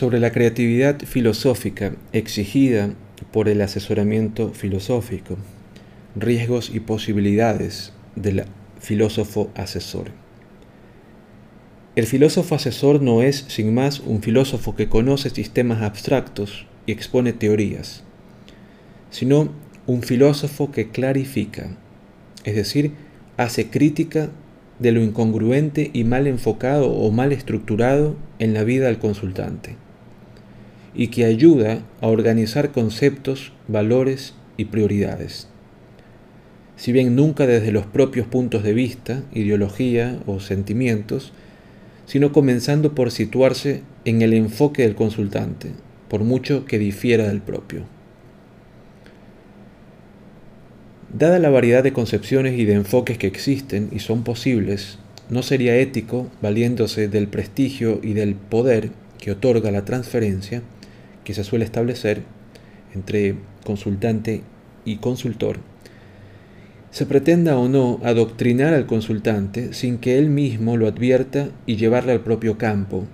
sobre la creatividad filosófica exigida por el asesoramiento filosófico, riesgos y posibilidades del filósofo asesor. El filósofo asesor no es, sin más, un filósofo que conoce sistemas abstractos y expone teorías, sino un filósofo que clarifica, es decir, hace crítica de lo incongruente y mal enfocado o mal estructurado en la vida del consultante, y que ayuda a organizar conceptos, valores y prioridades. Si bien nunca desde los propios puntos de vista, ideología o sentimientos, sino comenzando por situarse en el enfoque del consultante, por mucho que difiera del propio. Dada la variedad de concepciones y de enfoques que existen y son posibles, no sería ético, valiéndose del prestigio y del poder que otorga la transferencia que se suele establecer entre consultante y consultor, se pretenda o no adoctrinar al consultante sin que él mismo lo advierta y llevarle al propio campo.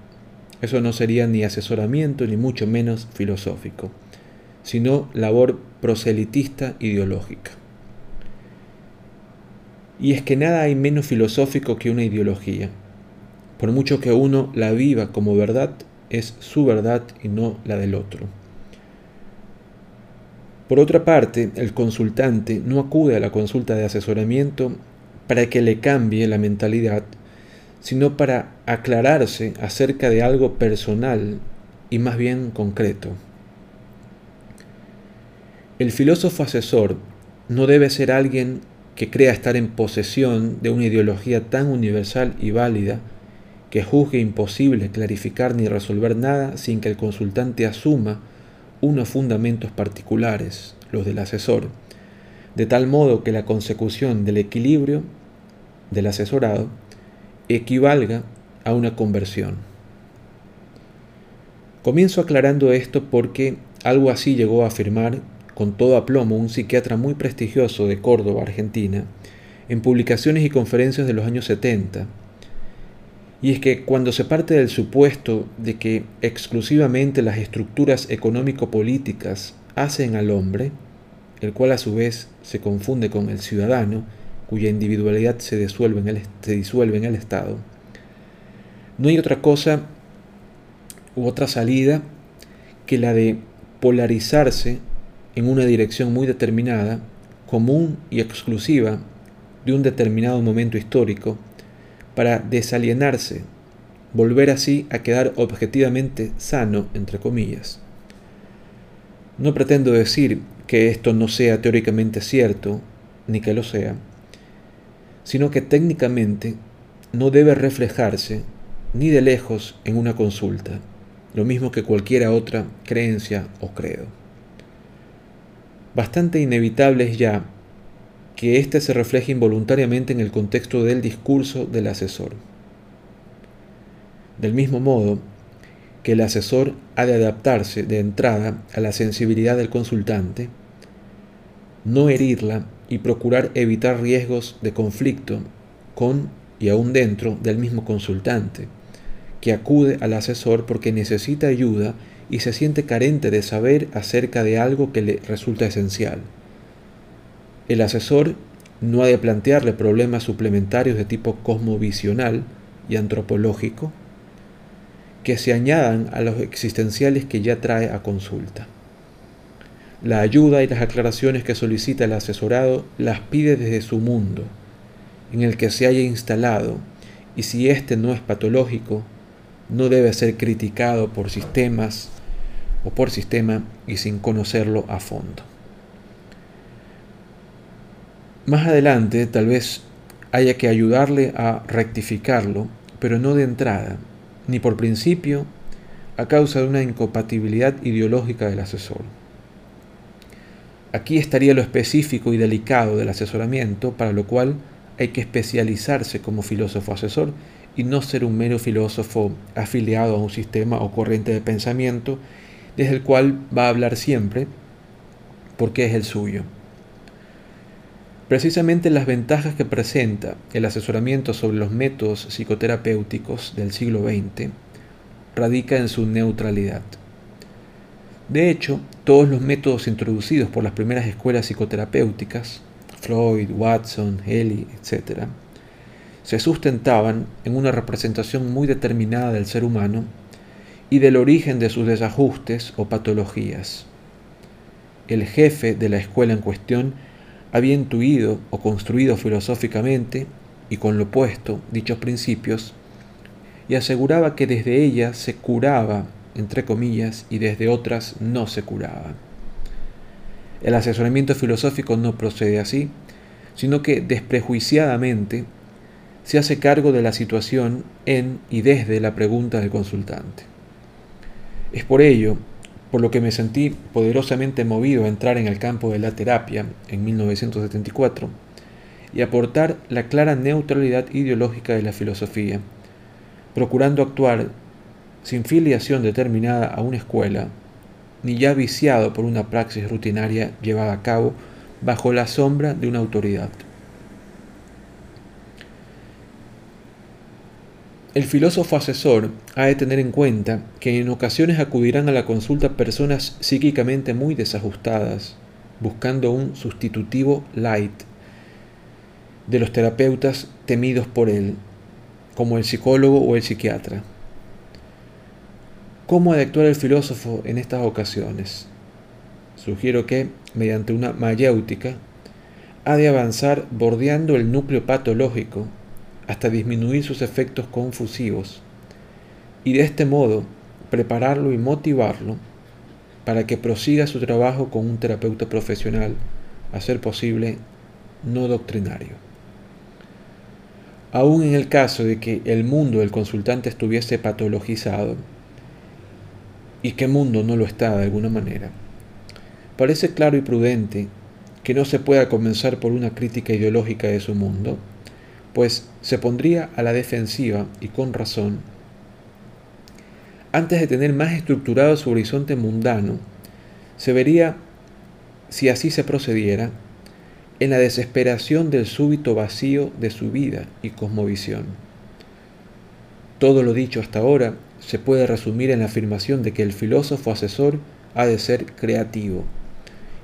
Eso no sería ni asesoramiento ni mucho menos filosófico, sino labor proselitista ideológica. Y es que nada hay menos filosófico que una ideología. Por mucho que uno la viva como verdad, es su verdad y no la del otro. Por otra parte, el consultante no acude a la consulta de asesoramiento para que le cambie la mentalidad, sino para aclararse acerca de algo personal y más bien concreto. El filósofo asesor no debe ser alguien que crea estar en posesión de una ideología tan universal y válida que juzgue imposible clarificar ni resolver nada sin que el consultante asuma unos fundamentos particulares, los del asesor, de tal modo que la consecución del equilibrio del asesorado equivalga a una conversión. Comienzo aclarando esto porque algo así llegó a afirmar con todo aplomo un psiquiatra muy prestigioso de Córdoba, Argentina, en publicaciones y conferencias de los años 70. Y es que cuando se parte del supuesto de que exclusivamente las estructuras económico-políticas hacen al hombre, el cual a su vez se confunde con el ciudadano, cuya individualidad se disuelve en el, se disuelve en el Estado, no hay otra cosa u otra salida que la de polarizarse en una dirección muy determinada, común y exclusiva de un determinado momento histórico, para desalienarse, volver así a quedar objetivamente sano, entre comillas. No pretendo decir que esto no sea teóricamente cierto, ni que lo sea, sino que técnicamente no debe reflejarse ni de lejos en una consulta, lo mismo que cualquiera otra creencia o credo. Bastante inevitable es ya que éste se refleje involuntariamente en el contexto del discurso del asesor. Del mismo modo que el asesor ha de adaptarse de entrada a la sensibilidad del consultante, no herirla y procurar evitar riesgos de conflicto con y aún dentro del mismo consultante, que acude al asesor porque necesita ayuda y se siente carente de saber acerca de algo que le resulta esencial. El asesor no ha de plantearle problemas suplementarios de tipo cosmovisional y antropológico que se añadan a los existenciales que ya trae a consulta. La ayuda y las aclaraciones que solicita el asesorado las pide desde su mundo, en el que se haya instalado, y si éste no es patológico, no debe ser criticado por sistemas o por sistema y sin conocerlo a fondo. Más adelante tal vez haya que ayudarle a rectificarlo, pero no de entrada, ni por principio, a causa de una incompatibilidad ideológica del asesor. Aquí estaría lo específico y delicado del asesoramiento, para lo cual hay que especializarse como filósofo asesor y no ser un mero filósofo afiliado a un sistema o corriente de pensamiento desde el cual va a hablar siempre porque es el suyo. Precisamente las ventajas que presenta el asesoramiento sobre los métodos psicoterapéuticos del siglo XX radica en su neutralidad. De hecho, todos los métodos introducidos por las primeras escuelas psicoterapéuticas, Freud, Watson, Haley, etc., se sustentaban en una representación muy determinada del ser humano y del origen de sus desajustes o patologías. El jefe de la escuela en cuestión había intuido o construido filosóficamente y con lo opuesto dichos principios y aseguraba que desde ella se curaba, entre comillas, y desde otras no se curaba. El asesoramiento filosófico no procede así, sino que desprejuiciadamente se hace cargo de la situación en y desde la pregunta del consultante. Es por ello por lo que me sentí poderosamente movido a entrar en el campo de la terapia en 1974 y aportar la clara neutralidad ideológica de la filosofía, procurando actuar sin filiación determinada a una escuela, ni ya viciado por una praxis rutinaria llevada a cabo bajo la sombra de una autoridad. El filósofo asesor ha de tener en cuenta que en ocasiones acudirán a la consulta personas psíquicamente muy desajustadas, buscando un sustitutivo light de los terapeutas temidos por él, como el psicólogo o el psiquiatra. ¿Cómo ha de actuar el filósofo en estas ocasiones? Sugiero que, mediante una mayéutica, ha de avanzar bordeando el núcleo patológico hasta disminuir sus efectos confusivos y de este modo prepararlo y motivarlo para que prosiga su trabajo con un terapeuta profesional, a ser posible no doctrinario. Aún en el caso de que el mundo del consultante estuviese patologizado, y que mundo no lo está de alguna manera, parece claro y prudente que no se pueda comenzar por una crítica ideológica de su mundo, pues se pondría a la defensiva y con razón antes de tener más estructurado su horizonte mundano, se vería, si así se procediera, en la desesperación del súbito vacío de su vida y cosmovisión. Todo lo dicho hasta ahora se puede resumir en la afirmación de que el filósofo asesor ha de ser creativo,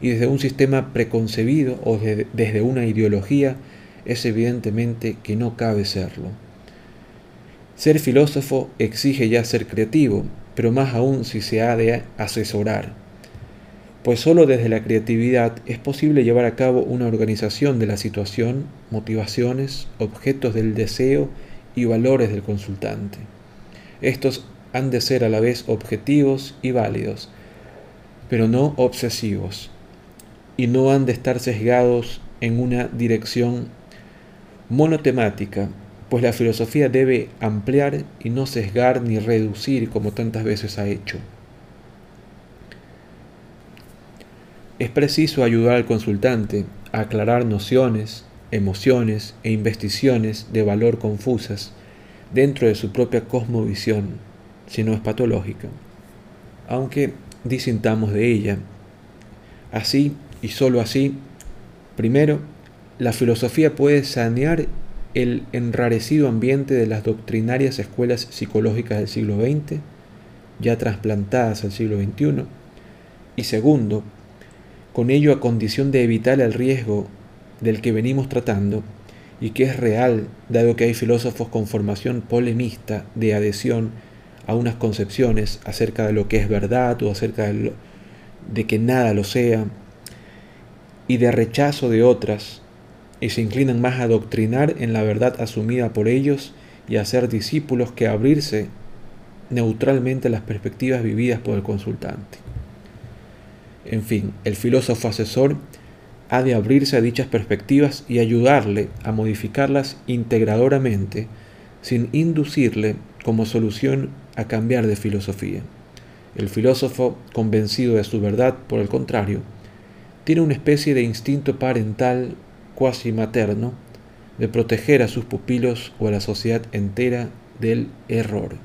y desde un sistema preconcebido o desde una ideología es evidentemente que no cabe serlo. Ser filósofo exige ya ser creativo, pero más aún si se ha de asesorar, pues sólo desde la creatividad es posible llevar a cabo una organización de la situación, motivaciones, objetos del deseo y valores del consultante. Estos han de ser a la vez objetivos y válidos, pero no obsesivos, y no han de estar sesgados en una dirección monotemática, pues la filosofía debe ampliar y no sesgar ni reducir como tantas veces ha hecho. Es preciso ayudar al consultante a aclarar nociones, emociones e investigaciones de valor confusas dentro de su propia cosmovisión, si no es patológica, aunque disintamos de ella. Así y sólo así, primero, la filosofía puede sanear el enrarecido ambiente de las doctrinarias escuelas psicológicas del siglo XX, ya trasplantadas al siglo XXI, y segundo, con ello a condición de evitar el riesgo del que venimos tratando y que es real, dado que hay filósofos con formación polemista de adhesión a unas concepciones acerca de lo que es verdad o acerca de, de que nada lo sea, y de rechazo de otras y se inclinan más a doctrinar en la verdad asumida por ellos y a ser discípulos que a abrirse neutralmente las perspectivas vividas por el consultante. En fin, el filósofo asesor ha de abrirse a dichas perspectivas y ayudarle a modificarlas integradoramente sin inducirle como solución a cambiar de filosofía. El filósofo, convencido de su verdad, por el contrario, tiene una especie de instinto parental cuasi materno de proteger a sus pupilos o a la sociedad entera del error.